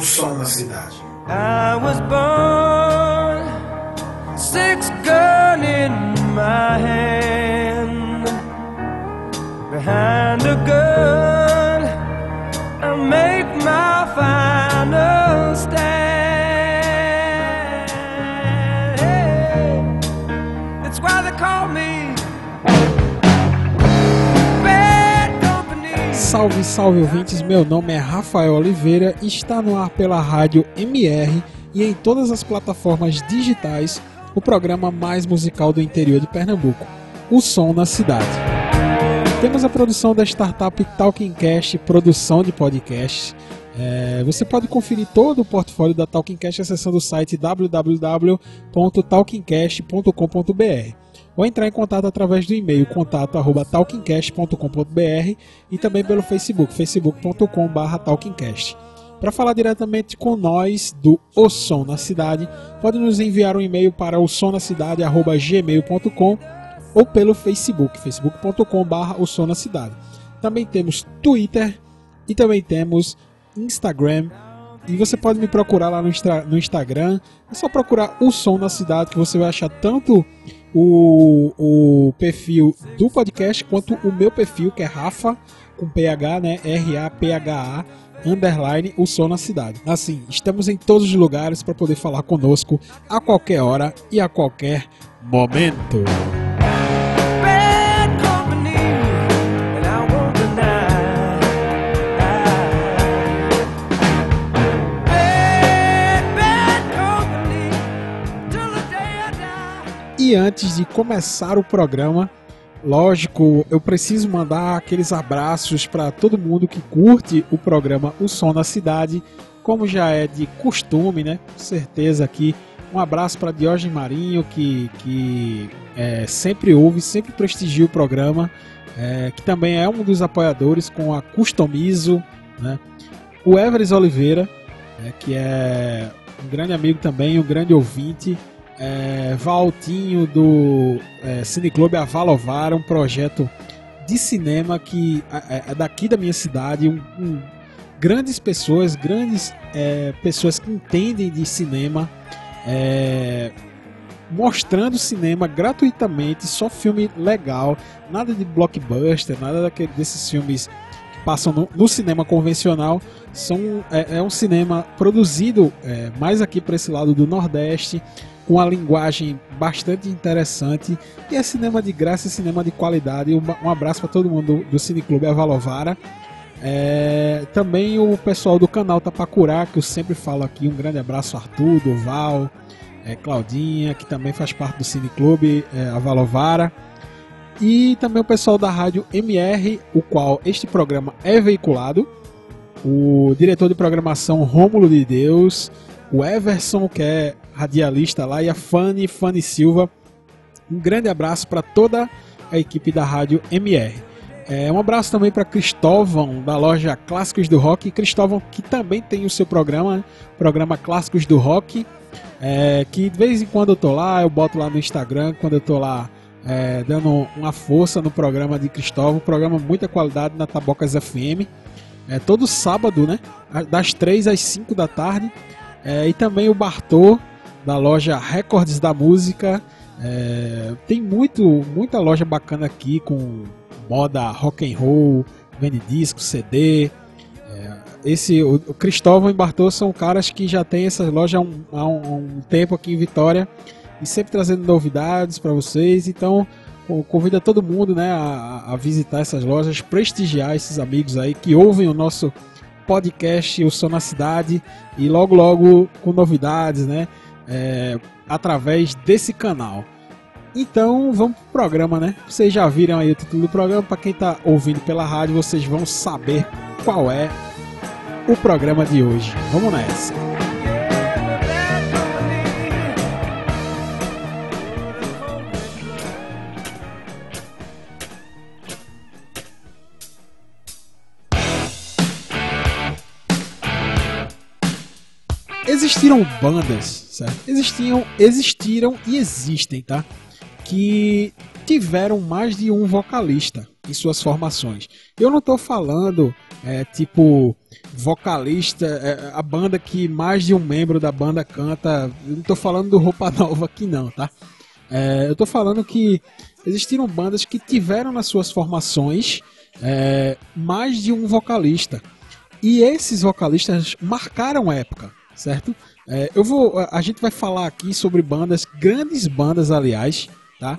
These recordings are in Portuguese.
O som na cidade. I was born, six gun in my hand. Behind Salve, salve ouvintes, meu nome é Rafael Oliveira e está no ar pela rádio MR e em todas as plataformas digitais o programa mais musical do interior de Pernambuco, O Som na Cidade. Temos a produção da startup Talking Cast, produção de podcasts. É, você pode conferir todo o portfólio da Talking Cast acessando o site www.talkingcast.com.br ou entrar em contato através do e-mail contato@talkingcast.com.br e também pelo Facebook, facebook.com/talkingcast. Para falar diretamente com nós do O Som na Cidade, pode nos enviar um e-mail para o gmail.com ou pelo Facebook, Cidade. Também temos Twitter e também temos Instagram. E você pode me procurar lá no, no Instagram. É só procurar o Som na Cidade que você vai achar tanto o, o perfil do podcast quanto o meu perfil, que é Rafa, com PH, né? R-A-P-H-A, underline, o Som na Cidade. Assim, estamos em todos os lugares para poder falar conosco a qualquer hora e a qualquer momento. E antes de começar o programa, lógico, eu preciso mandar aqueles abraços para todo mundo que curte o programa O Som na Cidade, como já é de costume, né? Com certeza aqui. Um abraço para Diógenes Marinho, que, que é, sempre ouve, sempre prestigia o programa, é, que também é um dos apoiadores com a Customizo, né? O Everest Oliveira, né, que é um grande amigo também, um grande ouvinte, é, Valtinho do é, Cineclube Avalovara, um projeto de cinema que é, é daqui da minha cidade, um, um- grandes pessoas, grandes é, pessoas que entendem de cinema, é, mostrando cinema gratuitamente, só filme legal, nada de blockbuster, nada daquele, desses filmes que passam no, no cinema convencional. São, é, é um cinema produzido é, mais aqui para esse lado do Nordeste, com uma linguagem bastante interessante. E é cinema de graça, é cinema de qualidade. Um, abraço para todo mundo do, do Cineclube Avalovara. É, também o pessoal do canal Tapacurá, que eu sempre falo aqui. Um grande abraço, Arthur, Duval, é, Claudinha, que também faz parte do Cineclube é, Avalovara. E também o pessoal da rádio MR, o qual este programa é veiculado. O diretor de programação Rômulo de Deus, o Everson, que é radialista lá, e a Fanny, Fanny Silva. Um grande abraço para toda a equipe da rádio MR. É, um abraço também para Cristóvão, da loja Clássicos do Rock. Cristóvão, que também tem o seu programa, programa Clássicos do Rock. é, que de vez em quando eu tô lá, eu boto lá no Instagram, quando eu tô lá é, dando uma força no programa de Cristóvão. Programa muita qualidade na Tabocas FM. É, todo sábado, né? Das 3 às 5 da tarde. É, e também o Bartô, da loja Records da Música. É, tem muito, muita loja bacana aqui com moda rock and roll, vende disco, CD. É, esse, o, o Cristóvão e Bartô são caras que já tem essa loja há um, há um- tempo aqui em Vitória e sempre trazendo novidades para vocês. Então, co- convida todo mundo né, a, a visitar essas lojas, prestigiar esses amigos aí que ouvem o nosso podcast O Som na Cidade e logo logo com novidades, né? É, através desse canal. Então vamos pro programa, né? Vocês já viram aí o título do programa. Para quem tá ouvindo pela rádio, vocês vão saber qual é o programa de hoje. Vamos nessa. Existiram bandas, certo? Existiam, existiram e existem, tá? Que tiveram mais de um vocalista em suas formações. Eu não estou falando é, tipo vocalista, é, a banda que mais de um membro da banda canta. Eu não estou falando do Roupa Nova aqui não, tá? É, eu estou falando que existiram bandas que tiveram nas suas formações é, mais de um vocalista. E esses vocalistas marcaram época, certo? É, eu vou, a gente vai falar aqui sobre bandas, grandes bandas, aliás, tá?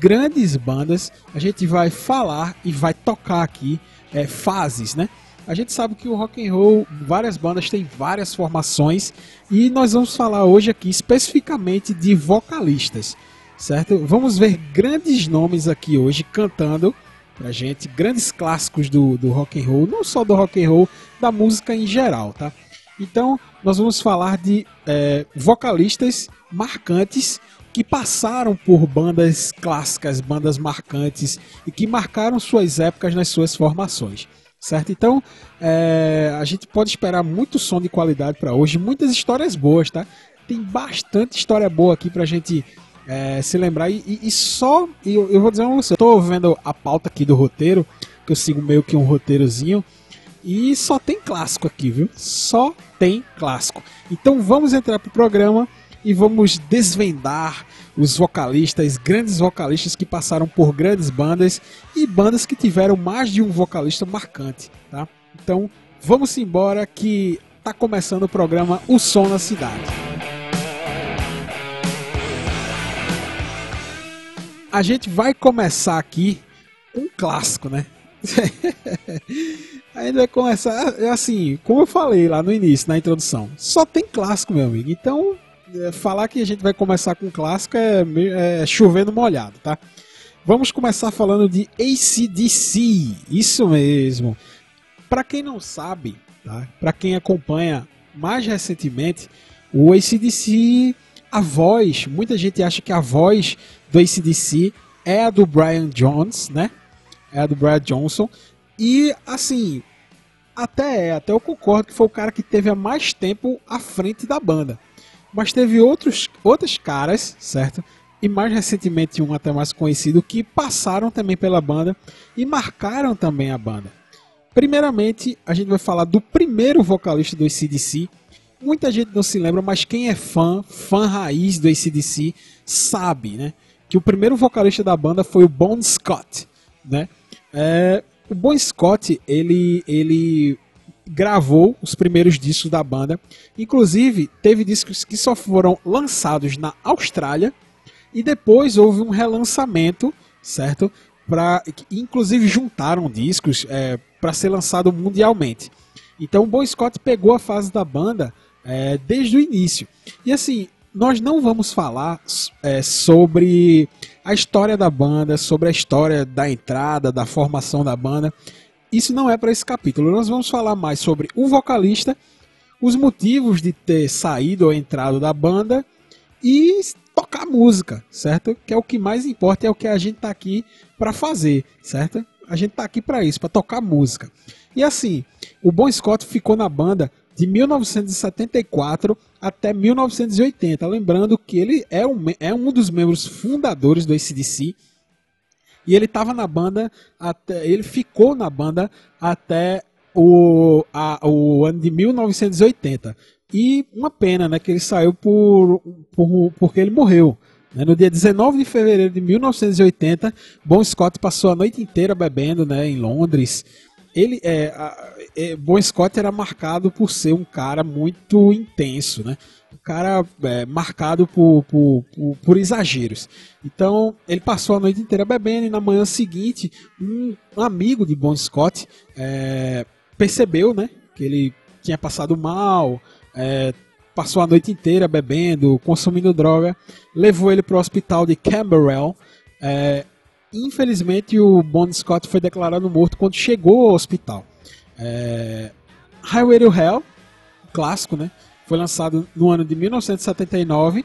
Grandes bandas. A gente vai falar e vai tocar aqui é, fases, né? A gente sabe que o rock and roll, várias bandas têm várias formações e nós vamos falar hoje aqui especificamente de vocalistas, certo? Vamos ver grandes nomes aqui hoje cantando pra gente, grandes clássicos do, do rock and roll, não só do rock and roll, da música em geral, tá? Então, nós vamos falar de é, vocalistas marcantes que passaram por bandas clássicas, bandas marcantes e que marcaram suas épocas nas suas formações. Certo? Então, é, a gente pode esperar muito som de qualidade para hoje, muitas histórias boas, tá? Tem bastante história boa aqui pra gente é, se lembrar. E, e, só, eu, eu, vou dizer uma coisa, eu vendo a pauta aqui do roteiro, que eu sigo meio que um roteirozinho, e só tem clássico aqui, viu? Só tem clássico. Então vamos entrar pro programa e vamos desvendar os vocalistas, grandes vocalistas que passaram por grandes bandas e bandas que tiveram mais de um vocalista marcante, tá? Então, vamos embora que tá começando o programa O Som na Cidade. A gente vai começar aqui um clássico, né? A gente vai começar assim, como eu falei lá no início, na introdução. Só tem clássico, meu amigo. Então, é, falar que a gente vai começar com clássico é, é chovendo molhado, tá? Vamos começar falando de ACDC, isso mesmo. Para quem não sabe, tá? para quem acompanha mais recentemente, o ACDC, a voz, muita gente acha que a voz do ACDC é a do Brian Jones, né? É a do Brian Johnson. E assim, até é, até eu concordo que foi o cara que teve há mais tempo à frente da banda. Mas teve outros, outros caras, certo? E mais recentemente um até mais conhecido que passaram também pela banda e marcaram também a banda. Primeiramente, a gente vai falar do primeiro vocalista do ACDC. Muita gente não se lembra, mas quem é fã, fã raiz do ACDC, sabe, né? Que o primeiro vocalista da banda foi o Bon Scott, né? É, o Bon Scott, ele, ele gravou os primeiros discos da banda. Inclusive, teve discos que só foram lançados na Austrália e depois houve um relançamento, certo? Para inclusive juntaram discos é, para ser lançado mundialmente. Então, o Bon Scott pegou a fase da banda é, desde o início. E assim, nós não vamos falar é, sobre a história da banda, sobre a história da entrada, da formação da banda isso não é para esse capítulo. Nós vamos falar mais sobre o vocalista, os motivos de ter saído ou entrado da banda e tocar música, certo? Que é o que mais importa, é o que a gente tá aqui para fazer, certo? A gente tá aqui para isso, para tocar música. E assim, o Bon Scott ficou na banda de 1974 até 1980. Lembrando que ele é um, é um dos membros fundadores do ACDC e ele estava na banda até. Ele ficou na banda até o, a, o ano de 1980. E uma pena, né? Que ele saiu por, por porque ele morreu. Né? No dia 19 de fevereiro de 1980, Bon Scott passou a noite inteira bebendo né, em Londres. Ele é, a, é, Bon Scott era marcado por ser um cara muito intenso, né? cara é, marcado por, por, por, por, exageros. Então, ele passou a noite inteira bebendo e na manhã seguinte, um, um amigo de Bon Scott é, percebeu né, que ele tinha passado mal, é, passou a noite inteira bebendo, consumindo droga, levou ele para o hospital de Camberwell. É, infelizmente, o Bon Scott foi declarado morto quando chegou ao hospital. É, Highway to Hell, clássico, né? Foi lançado no ano de 1979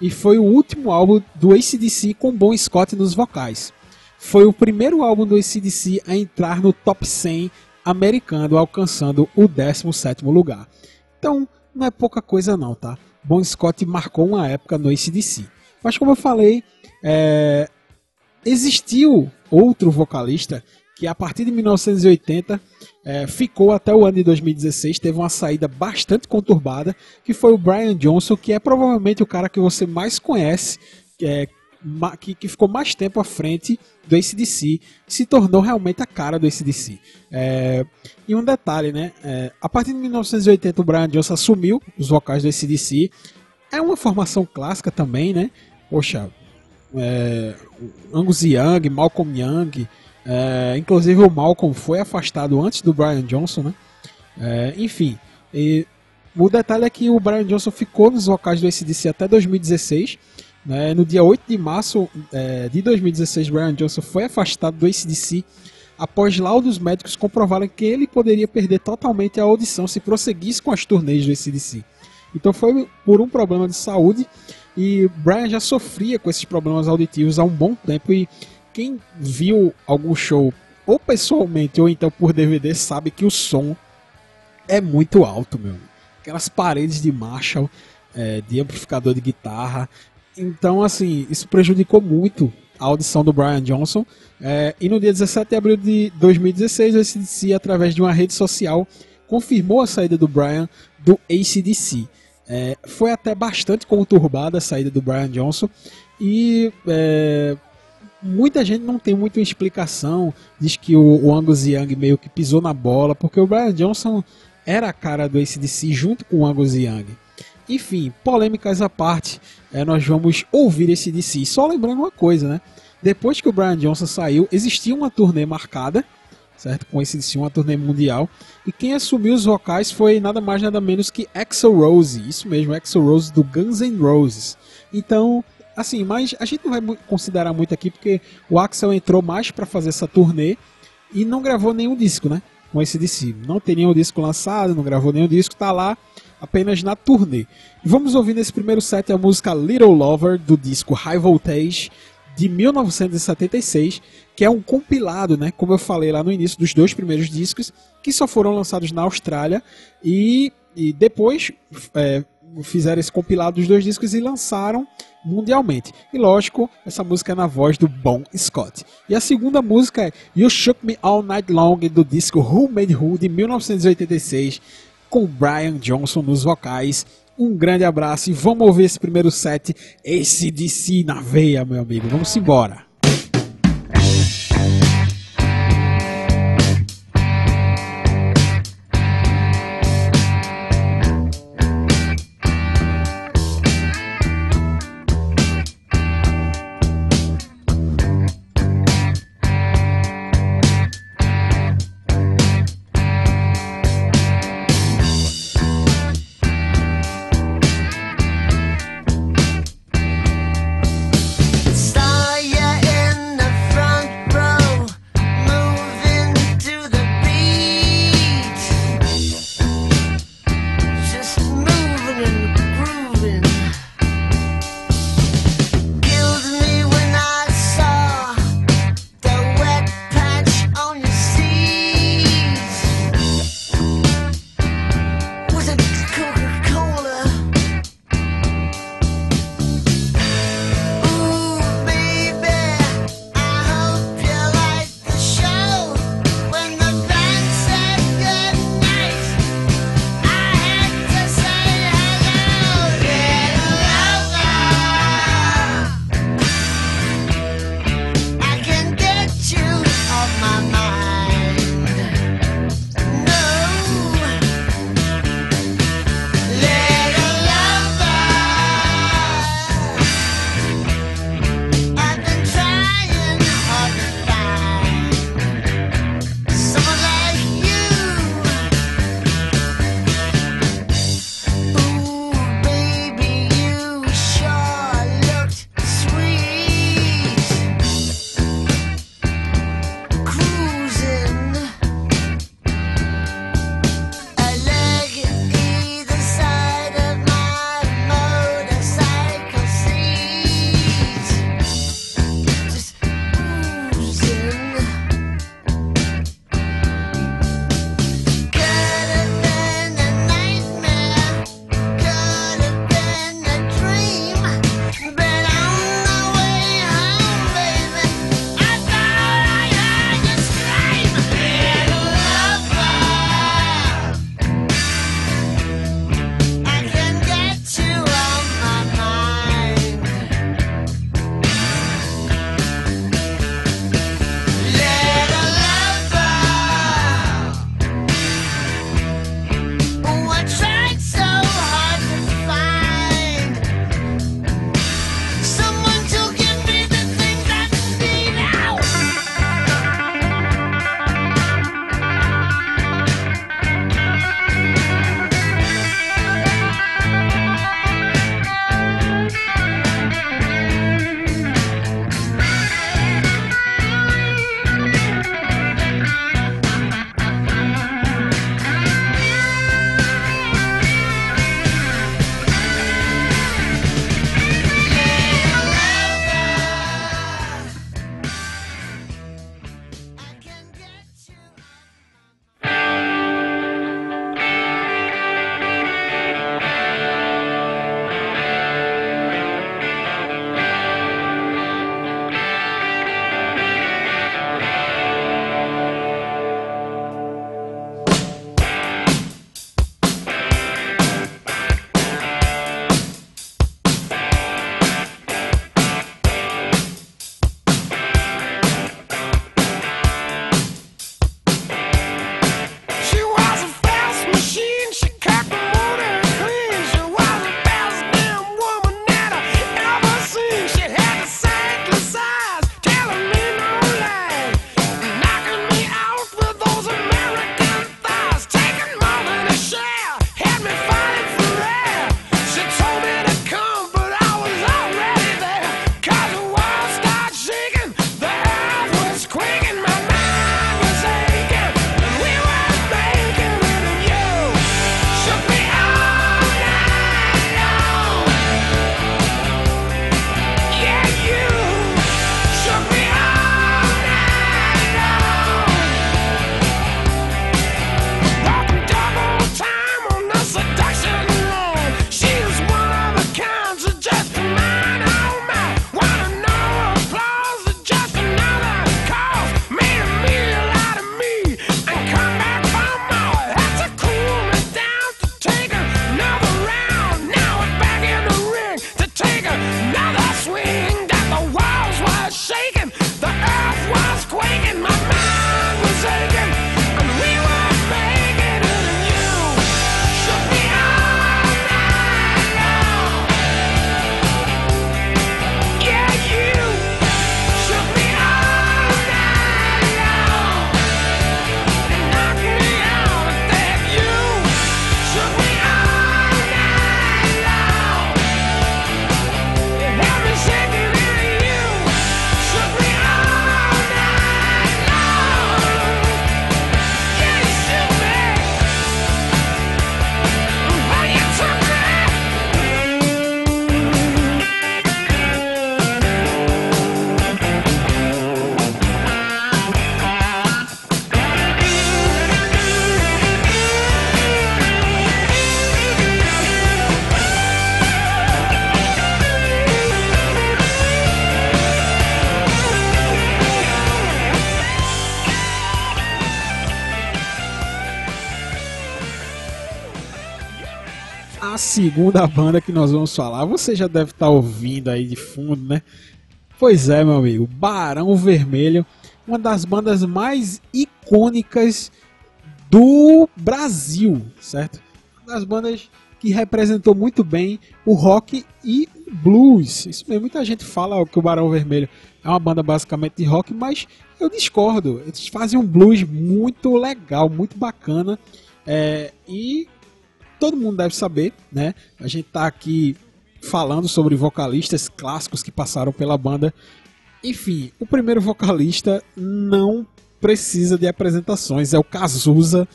e foi o último álbum do ACDC com Bon Scott nos vocais. Foi o primeiro álbum do ACDC a entrar no top 100 americano, alcançando o 17º lugar. Então, não é pouca coisa não, tá? Bon Scott marcou uma época no ACDC. Mas como eu falei, é, existiu outro vocalista que a partir de 1980 é, ficou até o ano de 2016, teve uma saída bastante conturbada, que foi o Brian Johnson, que é provavelmente o cara que você mais conhece, é, que, que, ficou mais tempo à frente do ACDC, se tornou realmente a cara do ACDC. É, e um detalhe, né? É, a partir de 1980 o Brian Johnson assumiu os vocais do ACDC. É uma formação clássica também, né? Poxa, é, Angus Young, Malcolm Young, é, inclusive o Malcolm foi afastado antes do Brian Johnson, né? É, enfim, e, o detalhe é que o Brian Johnson ficou nos vocais do ACDC até 2016. Né? No dia 8 de março é, de 2016, Brian Johnson foi afastado do ACDC após laudos médicos comprovarem que ele poderia perder totalmente a audição se prosseguisse com as turnês do ACDC. Então foi por um problema de saúde e Brian já sofria com esses problemas auditivos há um bom tempo e quem viu algum show ou pessoalmente ou então por DVD sabe que o som é muito alto, meu. Aquelas paredes de Marshall, é, de amplificador de guitarra. Então, assim, isso prejudicou muito a audição do Brian Johnson. É, e no dia 17 de abril de 2016, o ACDC, através de uma rede social, confirmou a saída do Brian do ACDC. É, foi até bastante conturbada a saída do Brian Johnson e é, muita gente não tem muita explicação. Diz que o, o, Angus Young meio que pisou na bola, porque o Brian Johnson era a cara do ACDC junto com o Angus Young. Enfim, polêmicas à parte, é, nós vamos ouvir esse DC. Só lembrando uma coisa, né? Depois que o Brian Johnson saiu, existia uma turnê marcada, certo? Com esse DC, uma turnê mundial. E quem assumiu os vocais foi nada mais nada menos que Axel Rose. Isso mesmo, Axel Rose do Guns N' Roses. Então, assim, mas a gente não vai considerar muito aqui porque o Axel entrou mais para fazer essa turnê e não gravou nenhum disco, né? Com esse DC. Não tem nenhum disco lançado, não gravou nenhum disco, tá lá apenas na turnê. E vamos ouvir nesse primeiro set a música Little Lover do disco High Voltage de 1976, que é um compilado, né, como eu falei lá no início dos dois primeiros discos, que só foram lançados na Austrália e, e depois é, fizeram esse compilado dos dois discos e lançaram mundialmente. E lógico, essa música é na voz do Bon Scott. E a segunda música é You Shook Me All Night Long do disco Who Made Who de 1986, com Brian Johnson nos vocais. Um grande abraço e vamos ouvir esse primeiro set, esse DC na veia, meu amigo. Vamos embora. Segunda banda que nós vamos falar, você já deve estar ouvindo aí de fundo, né? Pois é, meu amigo, Barão Vermelho, uma das bandas mais icônicas do Brasil, certo? Uma das bandas que representou muito bem o rock e blues. Isso mesmo, muita gente fala que o Barão Vermelho é uma banda basicamente de rock, mas eu discordo. Eles fazem um blues muito legal, muito bacana. É, e todo mundo deve saber, né? A gente tá aqui falando sobre vocalistas clássicos que passaram pela banda. Enfim, o primeiro vocalista não precisa de apresentações, é o Cazuza,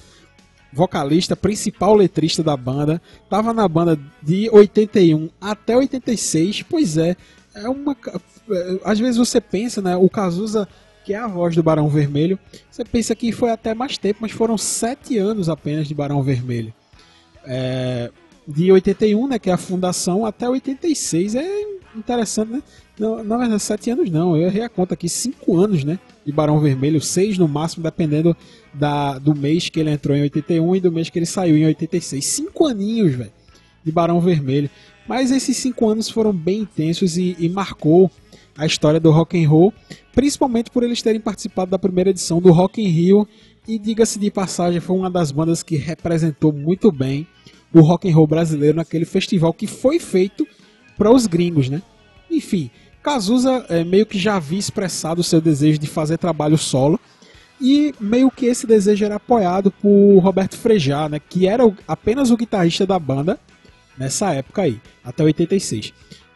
vocalista, principal letrista da banda. Tava na banda de 81 até 86, pois é, é uma às vezes você pensa, né, o Cazuza que é a voz do Barão Vermelho, você pensa que foi até mais tempo, mas foram sete anos apenas de Barão Vermelho. É, de 81, né, que é a fundação, até 86. É interessante, né? Não, na verdade, 7 anos não, eu errei a conta aqui, 5 anos, né? De Barão Vermelho, 6 no máximo, dependendo da, do mês que ele entrou em 81 e do mês que ele saiu em 86. 5 aninhos, velho, de Barão Vermelho. Mas esses 5 anos foram bem intensos e, e marcou a história do rock and roll, principalmente por eles terem participado da primeira edição do Rock in Rio e diga-se de passagem, foi uma das bandas que representou muito bem o rock and roll brasileiro naquele festival que foi feito para os gringos, né? Enfim, Cazuza é, meio que já havia expressado o seu desejo de fazer trabalho solo e meio que esse desejo era apoiado por Roberto Frejá, né? Que era o, apenas o guitarrista da banda nessa época aí, até 86.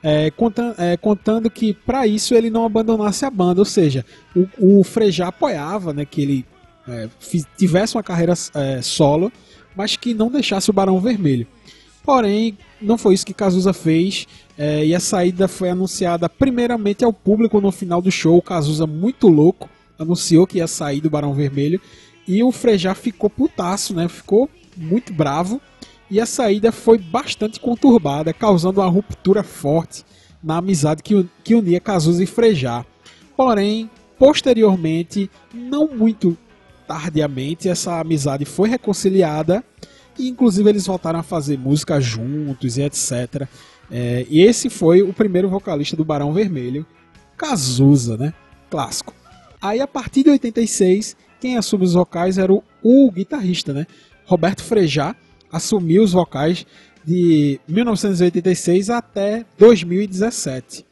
É, contando, é, contando, que para isso ele não abandonasse a banda, ou seja, o, o Frejá apoiava né, que ele é, tivesse uma carreira é, solo mas que não deixasse o Barão Vermelho. Porém, não foi isso que Cazuza fez, é, e a saída foi anunciada primeiramente ao público no final do show. Cazuza, muito louco, anunciou que ia sair do Barão Vermelho, e o Frejá ficou putaço, né? ficou muito bravo, e a saída foi bastante conturbada, causando uma ruptura forte na amizade que, que unia Cazuza e Frejá. Porém, posteriormente, não muito tardiamente essa amizade foi reconciliada e inclusive eles voltaram a fazer música juntos e etc. É, e esse foi o primeiro vocalista do Barão Vermelho, Cazuza, né? Clássico. Aí a partir de 86, quem assume os vocais era o, o guitarrista, né? Roberto Frejá assumiu os vocais de 1986 até 2017.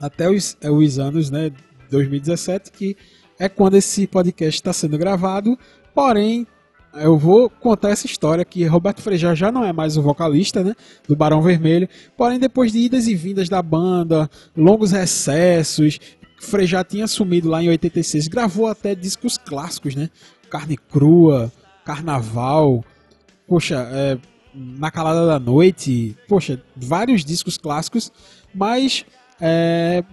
Até os, os anos, né, 2017 que é quando esse podcast está sendo gravado. Porém, eu vou contar essa história que Roberto Frejá já não é mais o vocalista, né, do Barão Vermelho. Porém, depois de idas e vindas da banda, longos recessos, Frejá tinha assumido lá em 86, gravou até discos clássicos, né? Carne Crua, Carnaval, poxa, é, Na Calada da Noite, poxa, vários discos clássicos, mas é,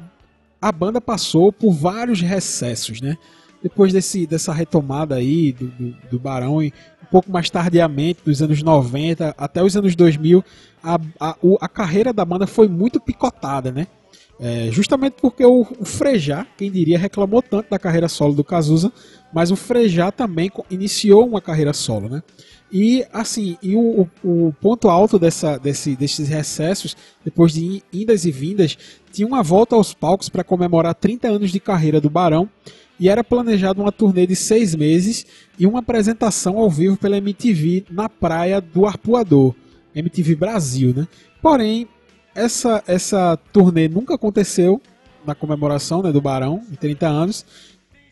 a banda passou por vários recessos, né? Depois desse, dessa retomada aí do, do, do Barão, e um pouco mais tardiamente, nos anos 90 até os anos 2000, a, a, a carreira da banda foi muito picotada, né? É, justamente porque o, o Frejá, quem diria, reclamou tanto da carreira solo do Cazuza, mas o Frejá também iniciou uma carreira solo, né? E assim, e o, o, ponto alto dessa, desse, desses recessos, depois de indas e vindas, tinha uma volta aos palcos para comemorar 30 anos de carreira do Barão e era planejado uma turnê de seis meses e uma apresentação ao vivo pela MTV na praia do Arpoador, MTV Brasil, né? Porém, essa, essa turnê nunca aconteceu na comemoração né, do Barão, de 30 anos,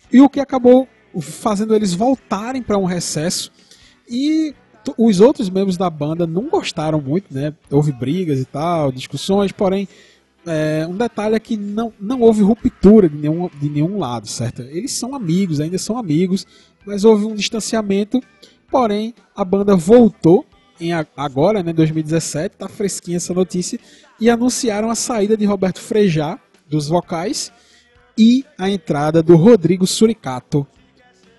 e o que acabou fazendo eles voltarem para um recesso e os outros membros da banda não gostaram muito, né? Houve brigas e tal, discussões, porém é, um detalhe é que não, não houve ruptura de nenhum, de nenhum lado, certo? Eles são amigos, ainda são amigos, mas houve um distanciamento. Porém, a banda voltou em agora, né, 2017, tá fresquinha essa notícia, e anunciaram a saída de Roberto Frejá dos vocais e a entrada do Rodrigo Suricato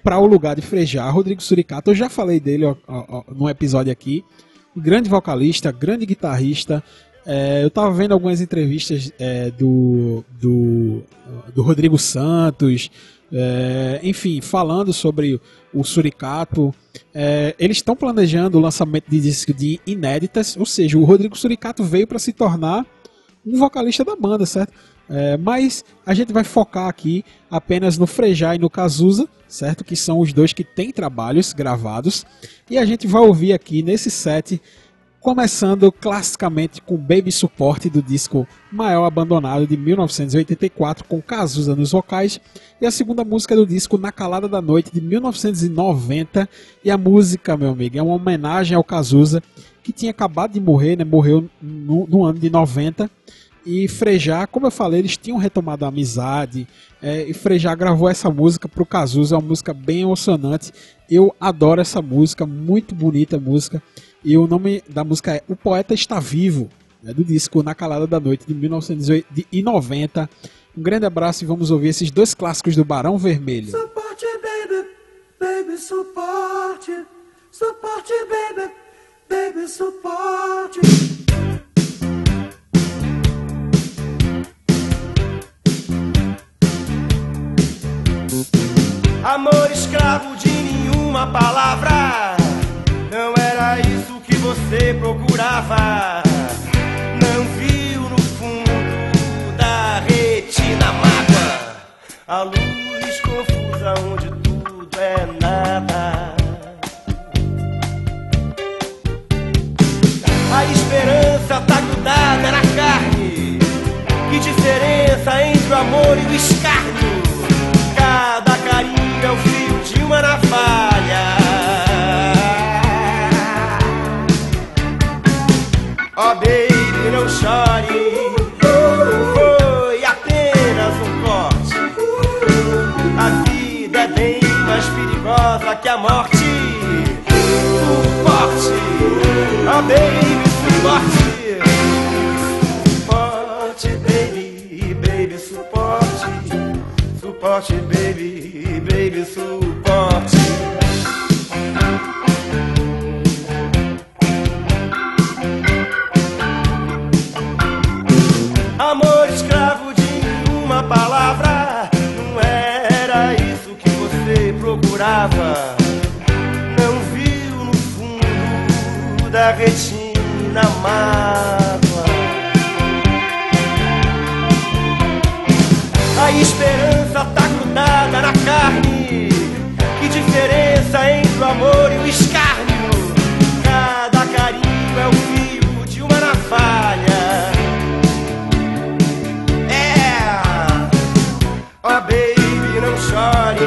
para o lugar de Frejá. Rodrigo Suricato, eu já falei dele ó, ó, num episódio aqui. Grande vocalista, grande guitarrista, é, eu estava vendo algumas entrevistas é, do, do, do Rodrigo Santos, É, enfim, falando sobre o Suricato, é, eles estão planejando o lançamento de disco de inéditas, ou seja, o Rodrigo Suricato veio para se tornar um vocalista da banda, certo? É, mas a gente vai focar aqui apenas no Frejá e no Cazuza, certo? Que são os dois que têm trabalhos gravados. E a gente vai ouvir aqui nesse set, começando classicamente com Baby Support do disco Maior Abandonado de 1984, com Cazuza nos vocais. E a segunda música do disco Na Calada da Noite de 1990. E a música, meu amigo, é uma homenagem ao Cazuza, que tinha acabado de morrer, né? Morreu no, no ano de 90 e Frejá, como eu falei, eles tinham retomado a amizade. É, e Frejá gravou essa música pro Cazuza, é uma música bem emocionante. Eu adoro essa música, muito bonita a música. E o nome da música é O Poeta Está Vivo, né, do disco Na Calada da Noite de 1990. Um grande abraço e vamos ouvir esses dois clássicos do Barão Vermelho. Suporte, baby, baby, suporte. Suporte, baby, baby, suporte. Amor escravo de nenhuma palavra. Não era isso que você procurava. Esperança tá grudada na carne. Que diferença entre o amor e o escárnio? Cada carinho é o fio de uma navalha. Oh baby, não chore. Foi apenas um corte. A vida é bem mais perigosa que a morte. Suporte, oh baby, Suporte, baby, baby, suporte. Amor escravo de uma palavra, não era isso que você procurava. Não viu no fundo da retina mágoa. A esperança carne. Que diferença entre o amor e o escárnio? Cada carinho é o fio de uma navalha. É, oh baby, não chore.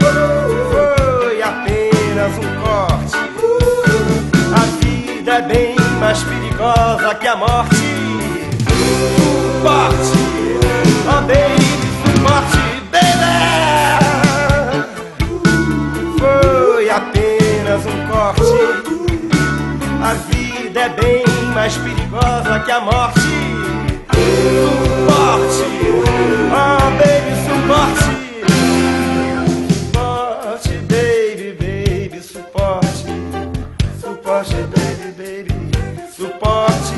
Foi apenas um corte. A vida é bem mais perigosa que a morte. Que a morte. Suporte, oh baby, suporte. Suporte, baby, baby, suporte. Suporte, baby, baby, suporte.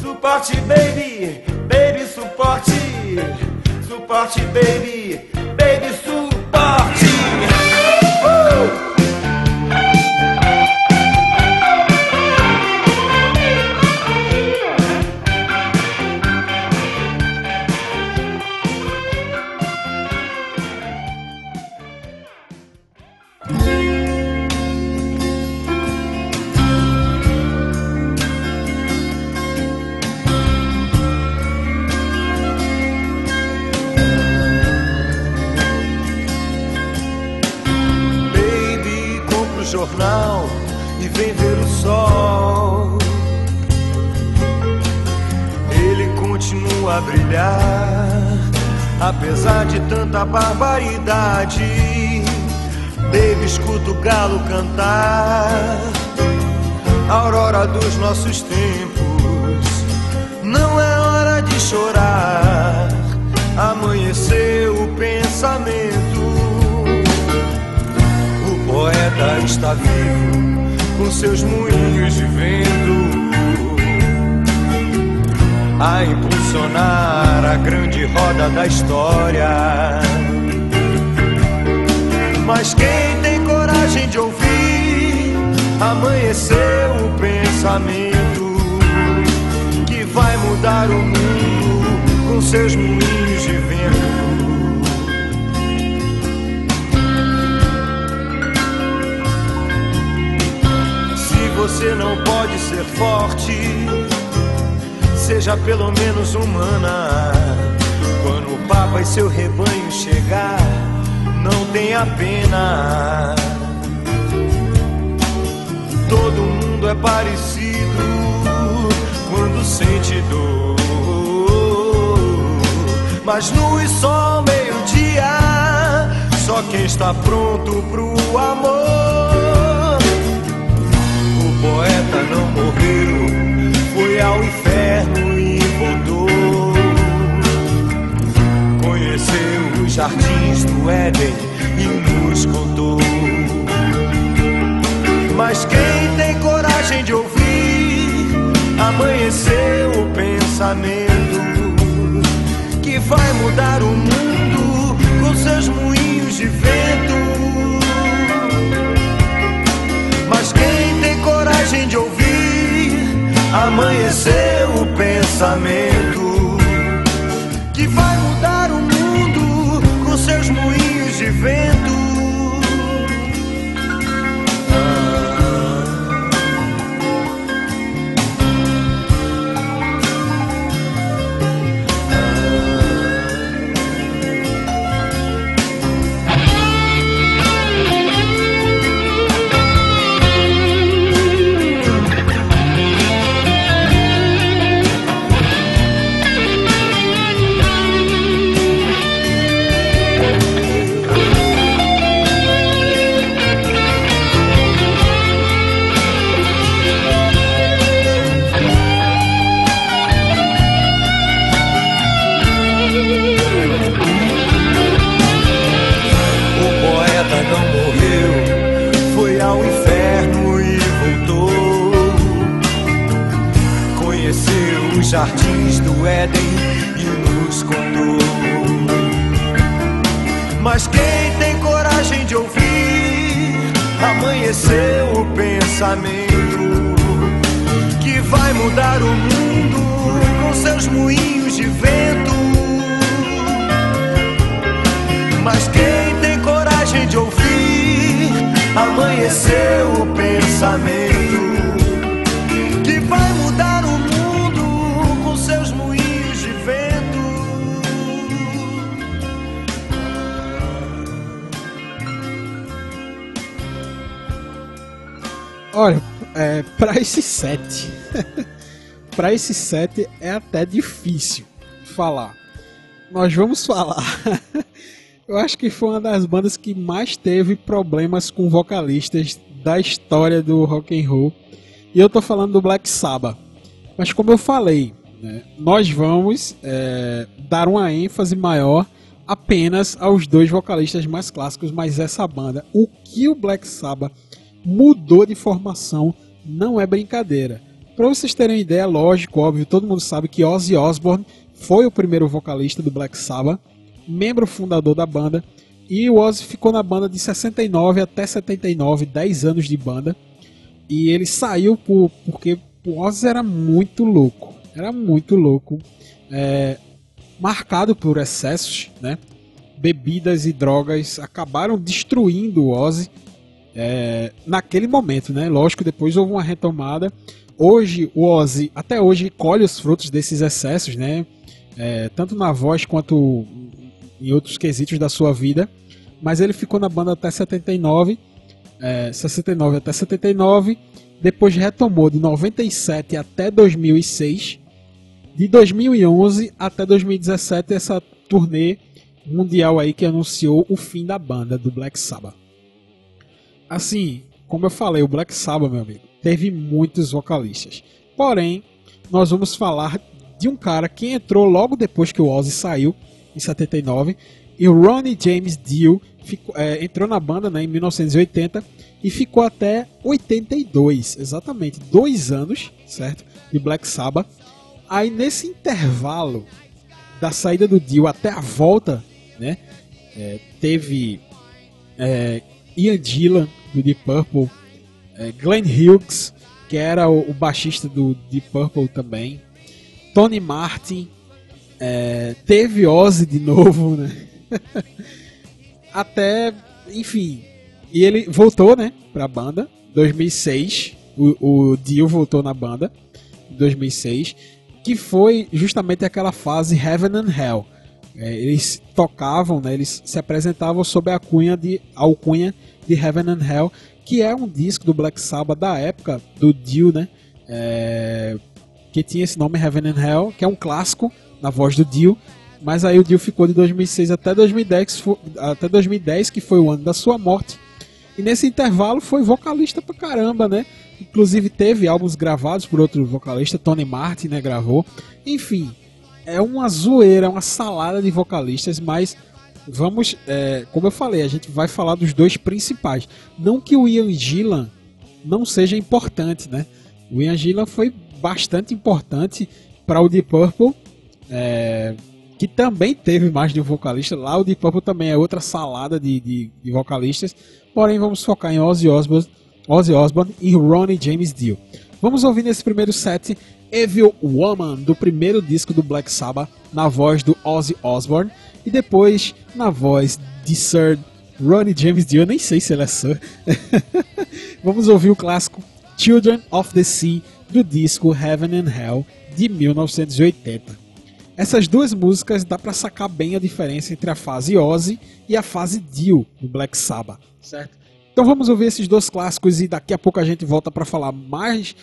Suporte, baby, baby, suporte. Suporte, baby, história. Mas quem tem coragem de ouvir, amanheceu o pensamento que vai mudar o mundo com seus moinhos de vento. Se você não pode ser forte, seja pelo menos humana. E seu rebanho chegar, não tenha pena. Todo mundo é parecido quando sente dor. Mas e só meio-dia, só quem está pronto pro amor. Do Éden e nos contou. Mas quem tem coragem de ouvir, amanheceu o pensamento que vai mudar o mundo com seus moinhos de vento. Mas quem tem coragem de ouvir, amanheceu o pensamento moinhos Mas quem tem coragem de ouvir, amanheceu o pensamento que vai mudar o mundo com seus moinhos de vento. Olha, é, para esse set, para esse set é até difícil falar. Nós vamos falar. Eu acho que foi uma das bandas que mais teve problemas com vocalistas da história do rock and roll. E eu tô falando do Black Sabbath. Mas como eu falei, né, nós vamos é, dar uma ênfase maior apenas aos dois vocalistas mais clássicos, mas essa banda, o que o Black Sabbath mudou de formação não é brincadeira. Para vocês terem uma ideia, lógico, óbvio, todo mundo sabe que Ozzy Osbourne foi o primeiro vocalista do Black Sabbath, membro fundador da banda, e o Ozzy ficou na banda de 69 até 79, 10 anos de banda. E ele saiu por, porque o Ozzy era muito louco, era muito louco, é, marcado por excessos, né? Bebidas e drogas acabaram destruindo o Ozzy é, naquele momento, né? Lógico, depois houve uma retomada. Hoje, o Ozzy, até hoje, colhe os frutos desses excessos, né? É, tanto na voz quanto em outros quesitos da sua vida. Mas ele ficou na banda até 79, é, 69 até 79. Depois retomou de 97 até 2006. De 2011 até 2017, essa turnê mundial aí que anunciou o fim da banda do Black Sabbath. Assim, como eu falei, o Black Sabbath, meu amigo, teve muitos vocalistas. Porém, nós vamos falar de um cara que entrou logo depois que o Ozzy saiu, em 79, e o Ronnie James Dio ficou, é, entrou na banda né, em 1980 e ficou até 82, exatamente, dois anos, certo, de Black Sabbath. Aí nesse intervalo da saída do Dio até a volta, né, é, teve é, Ian Gillan, do Deep Purple, é, Glenn Hughes, que era o, o, baixista do Deep Purple também, Tony Martin, é, teve Ozzy de novo, né? Até, enfim, e ele voltou, né, pra banda, 2006, o, o Dio voltou na banda, em 2006, que foi justamente aquela fase Heaven and Hell. É, eles tocavam, né, eles se apresentavam sob a alcunha de, alcunha de Heaven and Hell, que é um disco do Black Sabbath da época do Dio, né, é, que tinha esse nome Heaven and Hell, que é um clássico na voz do Dio, mas aí o Dio ficou de 2006 até 2010, até 2010, que foi o ano da sua morte. E nesse intervalo foi vocalista pra caramba, né? Inclusive teve álbuns gravados por outro vocalista, Tony Martin, né, gravou. Enfim, é uma zoeira, uma salada de vocalistas, mas vamos, é, como eu falei, a gente vai falar dos dois principais. Não que o Ian Gillan não seja importante, né? O Ian Gillan foi bastante importante para o Deep Purple, é, que também teve mais de um vocalista. Lá o Deep Purple também é outra salada de, de, de vocalistas. Porém, vamos focar em Ozzy Osbourne, Ozzy Osbourne e Ronnie James Dio. Vamos ouvir nesse primeiro set Evil Woman, do primeiro disco do Black Sabbath, na voz do Ozzy Osbourne, e depois na voz de Sir Ronnie James Dio, eu nem sei se ele é Sir. Vamos ouvir o clássico Children of the Sea, do disco Heaven and Hell, de 1980. Essas duas músicas dá para sacar bem a diferença entre a fase Ozzy e a fase Dio do Black Sabbath, certo? Então vamos ouvir esses dois clássicos e daqui a pouco a gente volta para falar mais,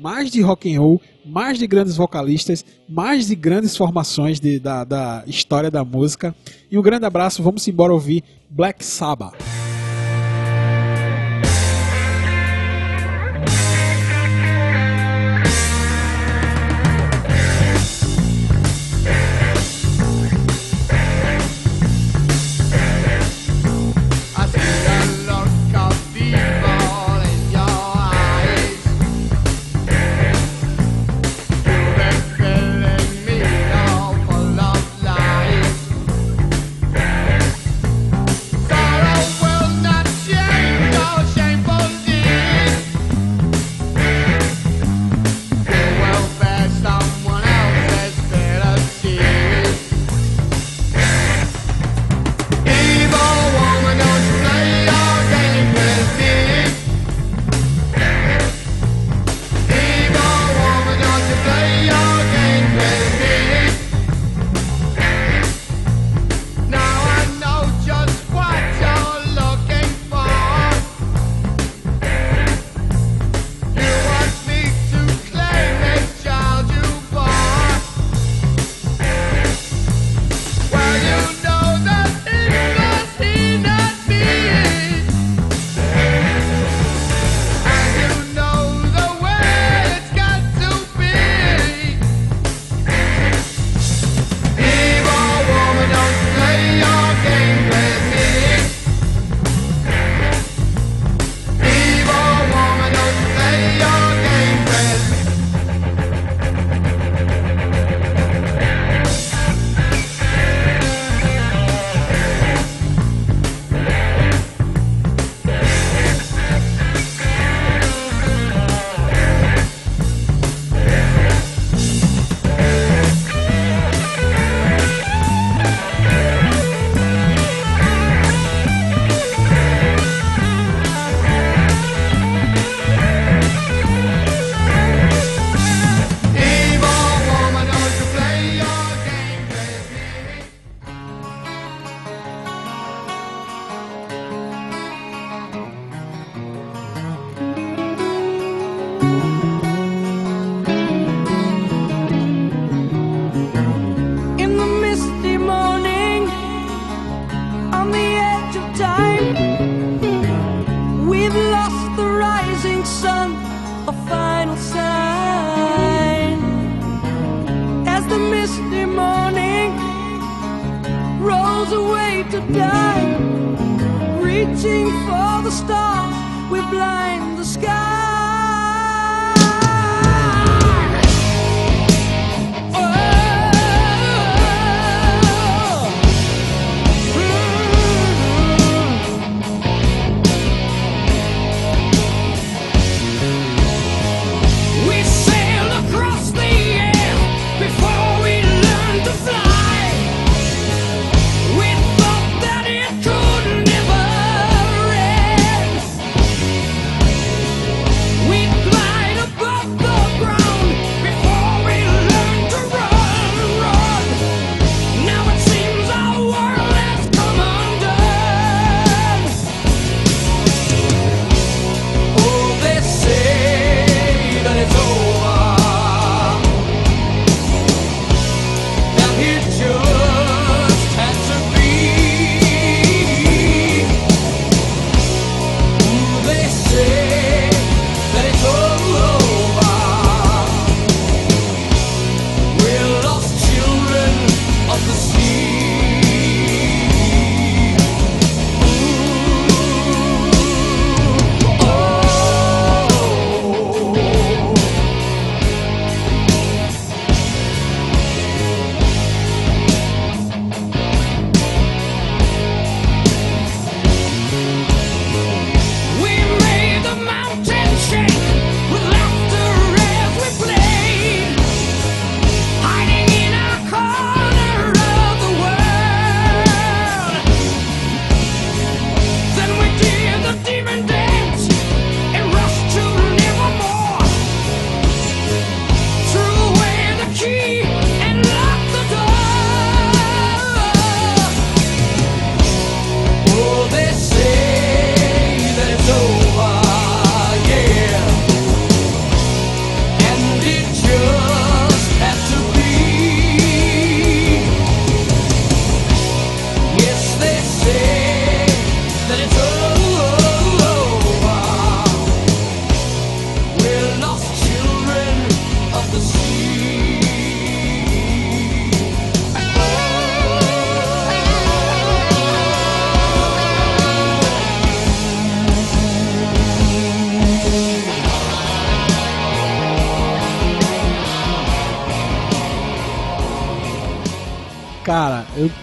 mais de rock and roll, mais de grandes vocalistas, mais de grandes formações de, da, da história da música. E um grande abraço, vamos embora ouvir Black Sabbath.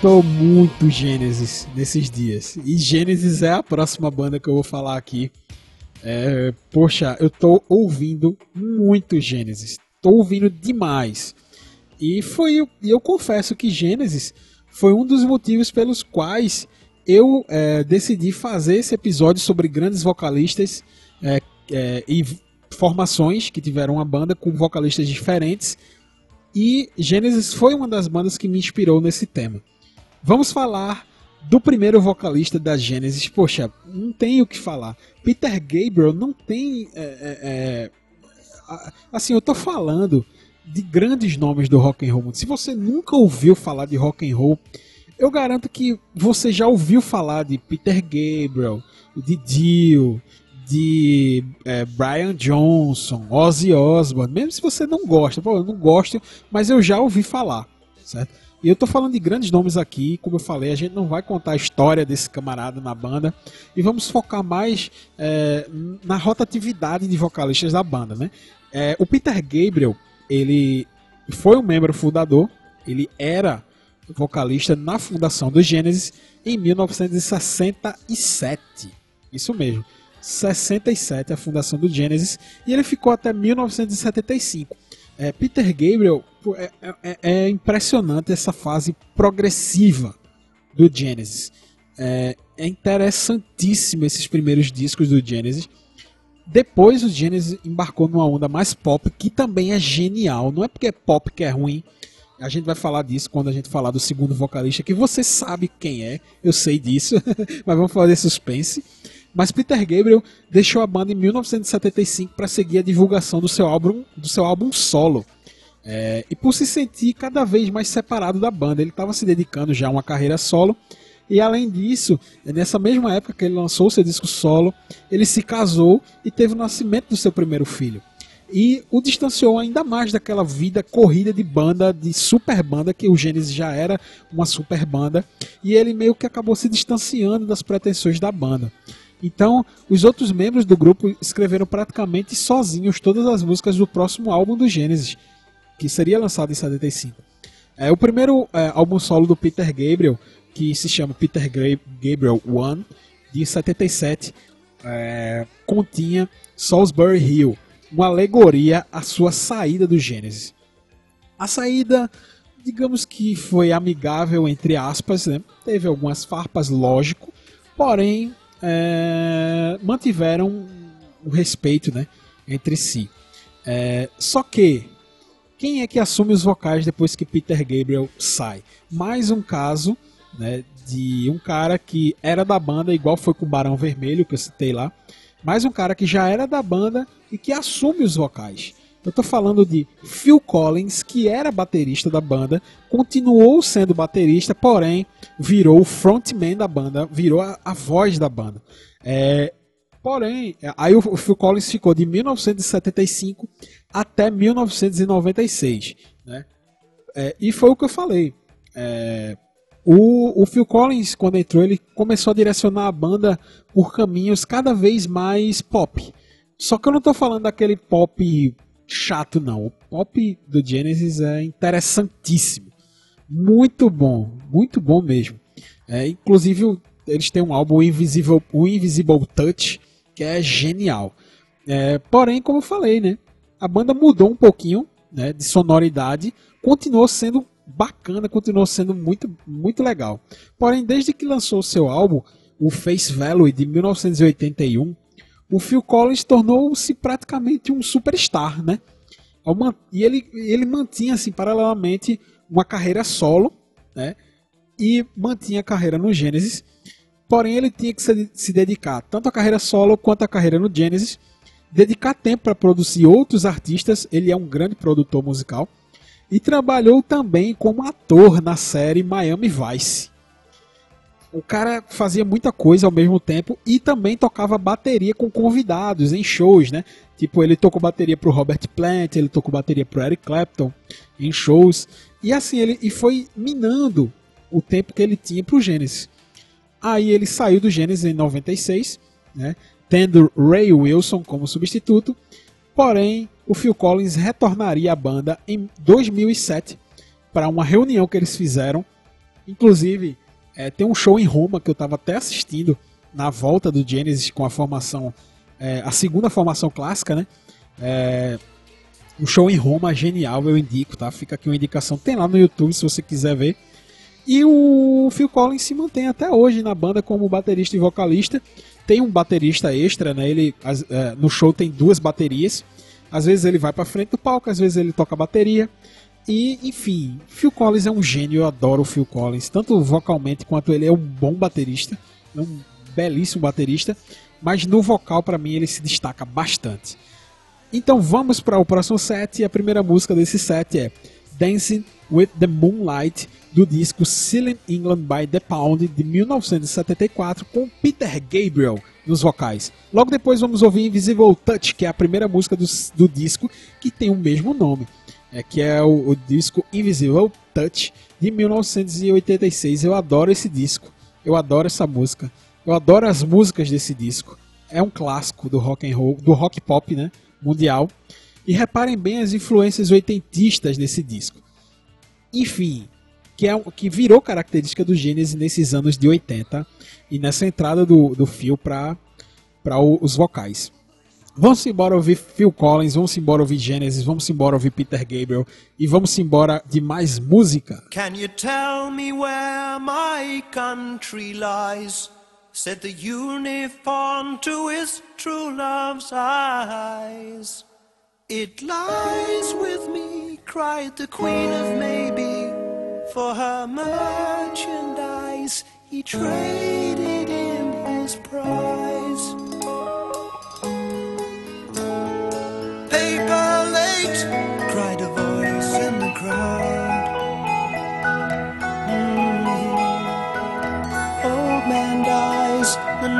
Tô muito Gênesis nesses dias. E Gênesis é a próxima banda que eu vou falar aqui. É, poxa, eu tô ouvindo muito Gênesis. Tô ouvindo demais. E foi, eu confesso que Gênesis foi um dos motivos pelos quais eu é, decidi fazer esse episódio sobre grandes vocalistas é, é, e formações que tiveram uma banda com vocalistas diferentes e Genesis foi uma das bandas que me inspirou nesse tema. Vamos falar do primeiro vocalista da Genesis. Poxa, não tem o que falar. Peter Gabriel não tem. É, é, é assim, eu tô falando de grandes nomes do rock and roll. Se você nunca ouviu falar de rock and roll, eu garanto que você já ouviu falar de Peter Gabriel, de Dio, de é, Brian Johnson, Ozzy Osbourne, mesmo se você não gosta, pô, eu não gosto, mas eu já ouvi falar, certo? E eu tô falando de grandes nomes aqui, como eu falei, a gente não vai contar a história desse camarada na banda e vamos focar mais é, na rotatividade de vocalistas da banda, né? É, o Peter Gabriel, ele foi um membro fundador, ele era vocalista na fundação do Genesis em 1967. Isso mesmo. 67, a fundação do Genesis, e ele ficou até 1975. É, Peter Gabriel é, é, é, impressionante essa fase progressiva do Genesis. É, é interessantíssimo esses primeiros discos do Genesis. Depois o Genesis embarcou numa onda mais pop, que também é genial. Não é porque é pop que é ruim. A gente vai falar disso quando a gente falar do segundo vocalista, que você sabe quem é, eu sei disso, mas vamos fazer suspense. Mas Peter Gabriel deixou a banda em 1975 para seguir a divulgação do seu álbum, do seu álbum solo. É, e por se sentir cada vez mais separado da banda, ele estava se dedicando já a uma carreira solo. E além disso, nessa mesma época que ele lançou seu disco solo, ele se casou e teve o nascimento do seu primeiro filho. E o distanciou ainda mais daquela vida corrida de banda, de super banda, que o Gênesis já era uma super banda. E ele meio que acabou se distanciando das pretensões da banda. Então, os outros membros do grupo escreveram praticamente sozinhos todas as músicas do próximo álbum do Genesis, que seria lançado em 75. É, o primeiro é, álbum solo do Peter Gabriel, que se chama Peter Gabriel One, de 77, é, continha Salisbury Hill, uma alegoria à sua saída do Gênesis. A saída, digamos que foi amigável, entre aspas, né? teve algumas farpas, lógico, porém é, mantiveram o respeito né, entre si. É, só que, quem é que assume os vocais depois que Peter Gabriel sai? Mais um caso né, de um cara que era da banda, igual foi com o Barão Vermelho, que eu citei lá. Mais um cara que já era da banda e que assume os vocais. Eu tô falando de Phil Collins, que era baterista da banda, continuou sendo baterista, porém virou o frontman da banda, virou a, a voz da banda. É, porém, aí o Phil Collins ficou de 1975 até 1996, né? É, e foi o que eu falei. É, o, o Phil Collins, quando entrou, ele começou a direcionar a banda por caminhos cada vez mais pop. Só que eu não estou falando daquele pop chato, não. O pop do Genesis é interessantíssimo. Muito bom, muito bom mesmo. É, inclusive, eles têm um álbum, o Invisible, o Invisible Touch, que é genial. É, porém, como eu falei, né? A banda mudou um pouquinho né, de sonoridade, continuou sendo bacana, continuou sendo muito, muito legal. Porém, desde que lançou seu álbum, o Face Value de 1981, o Phil Collins tornou-se praticamente um superstar, né? E ele, ele mantinha, assim, paralelamente, uma carreira solo, né? E mantinha a carreira no Genesis. Porém, ele tinha que se, se dedicar tanto à carreira solo quanto à carreira no Genesis. Dedicar tempo para produzir outros artistas. Ele é um grande produtor musical. E trabalhou também como ator na série Miami Vice o cara fazia muita coisa ao mesmo tempo e também tocava bateria com convidados em shows, né? Tipo, ele tocou bateria pro Robert Plant, ele tocou bateria pro Eric Clapton em shows. E assim, ele e foi minando o tempo que ele tinha pro Genesis. Aí ele saiu do Genesis em 96, né? Tendo Ray Wilson como substituto. Porém, o Phil Collins retornaria à banda em 2007 para uma reunião que eles fizeram Inclusive, é, tem um show em Roma que eu estava até assistindo na volta do Genesis com a formação, é, a segunda formação clássica, né? É, um show em Roma genial, eu indico, tá? Fica aqui uma indicação. Tem lá no YouTube se você quiser ver. E o Phil Collins se mantém até hoje na banda como baterista e vocalista. Tem um baterista extra, né? Ele é, no show tem duas baterias. Às vezes ele vai para frente do palco, às vezes ele toca bateria. E, enfim, Phil Collins é um gênio, eu adoro o Phil Collins, tanto vocalmente quanto ele é um bom baterista, é um belíssimo baterista, mas no vocal para mim ele se destaca bastante. Então vamos para o próximo set e a primeira música desse set é Dancing with the Moonlight do disco Silent England by the Pound de 1974 com Peter Gabriel nos vocais. Logo depois vamos ouvir Invisible Touch, que é a primeira música do, do disco que tem o mesmo nome é, que é o, o, disco Invisible Touch de 1986. Eu adoro esse disco, eu adoro essa música, eu adoro as músicas desse disco. É um clássico do rock and roll, do rock pop, né, mundial. E reparem bem as influências oitentistas nesse disco. Enfim, que, é, que virou característica do Gênesis nesses anos de 80 e nessa entrada do, do fio para os vocais. Vamos embora ouvir Phil Collins, vamos embora ouvir Genesis, vamos embora ouvir Peter Gabriel e vamos embora de mais música. Can you tell me where my country lies? Said the uniform to his true love's eyes. It lies with me, cried the queen of maybe. For her merchandise, he traded in his prize.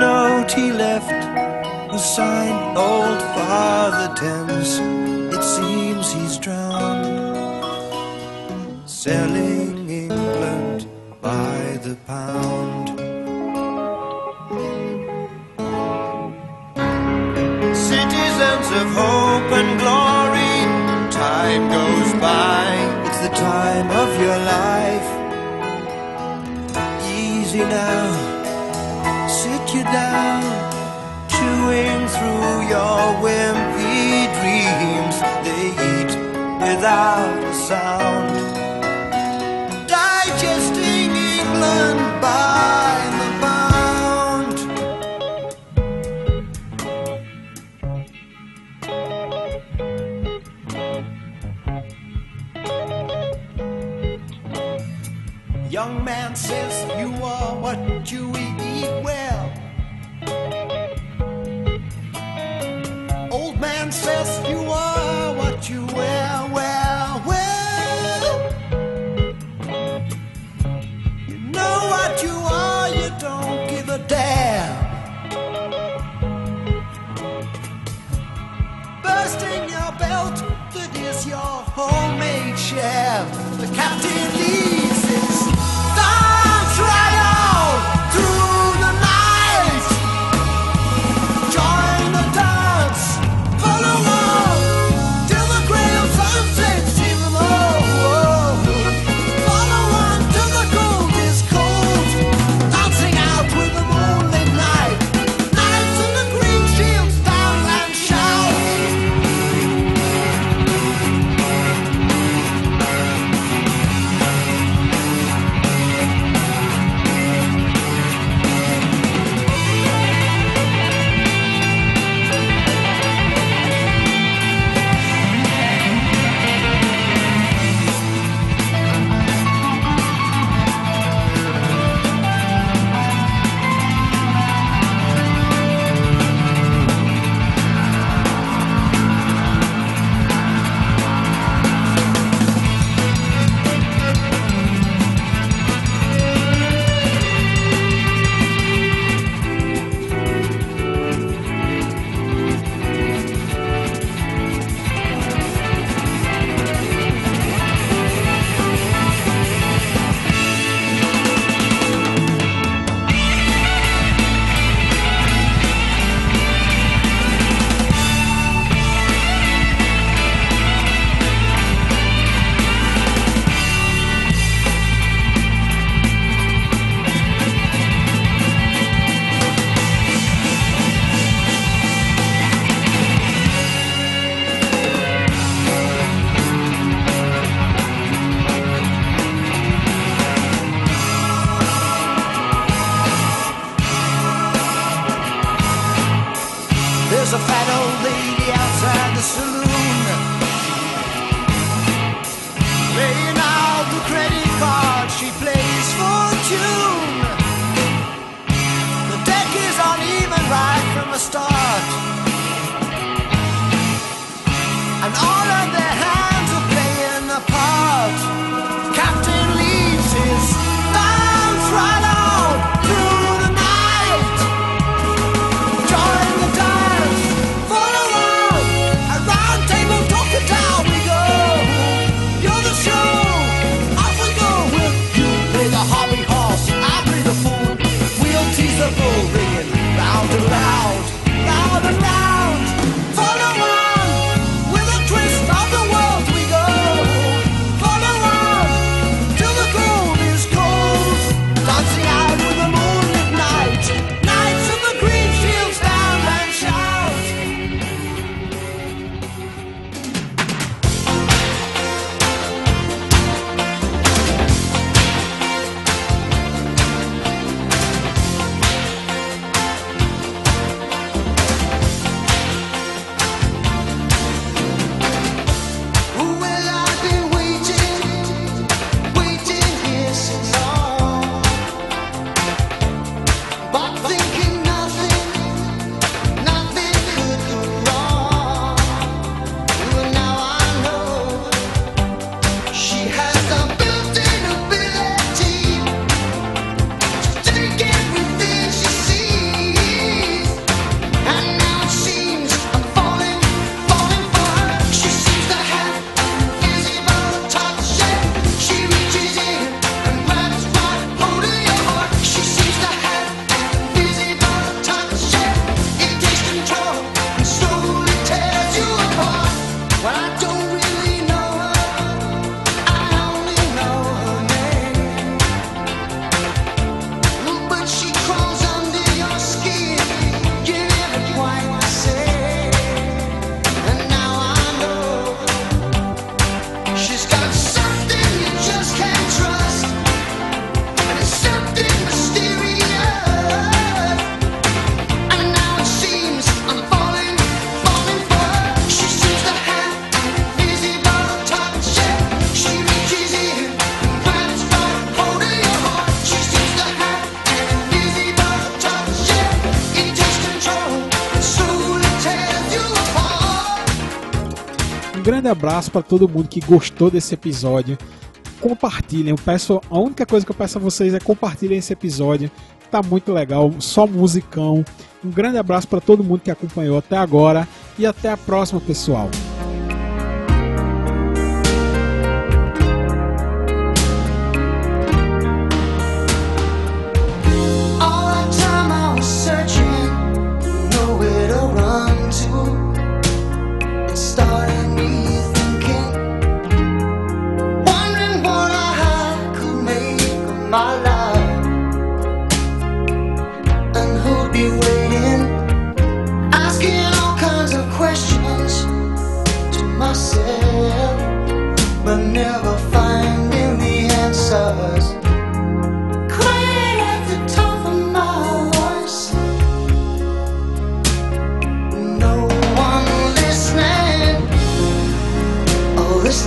Note he left was signed Old Father Thames. It seems he's drowned, selling England by the pound. Citizens of hope and glory, time goes by. It's the time of your life. Easy now, down, chewing through your wimpy dreams. They eat without a sound, grande abraço para todo mundo que gostou desse episódio. Compartilhem, eu peço, a única coisa que eu peço a vocês é compartilhem esse episódio. Tá muito legal, só musicão. Um grande abraço para todo mundo que acompanhou até agora e até a próxima, pessoal.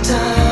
time.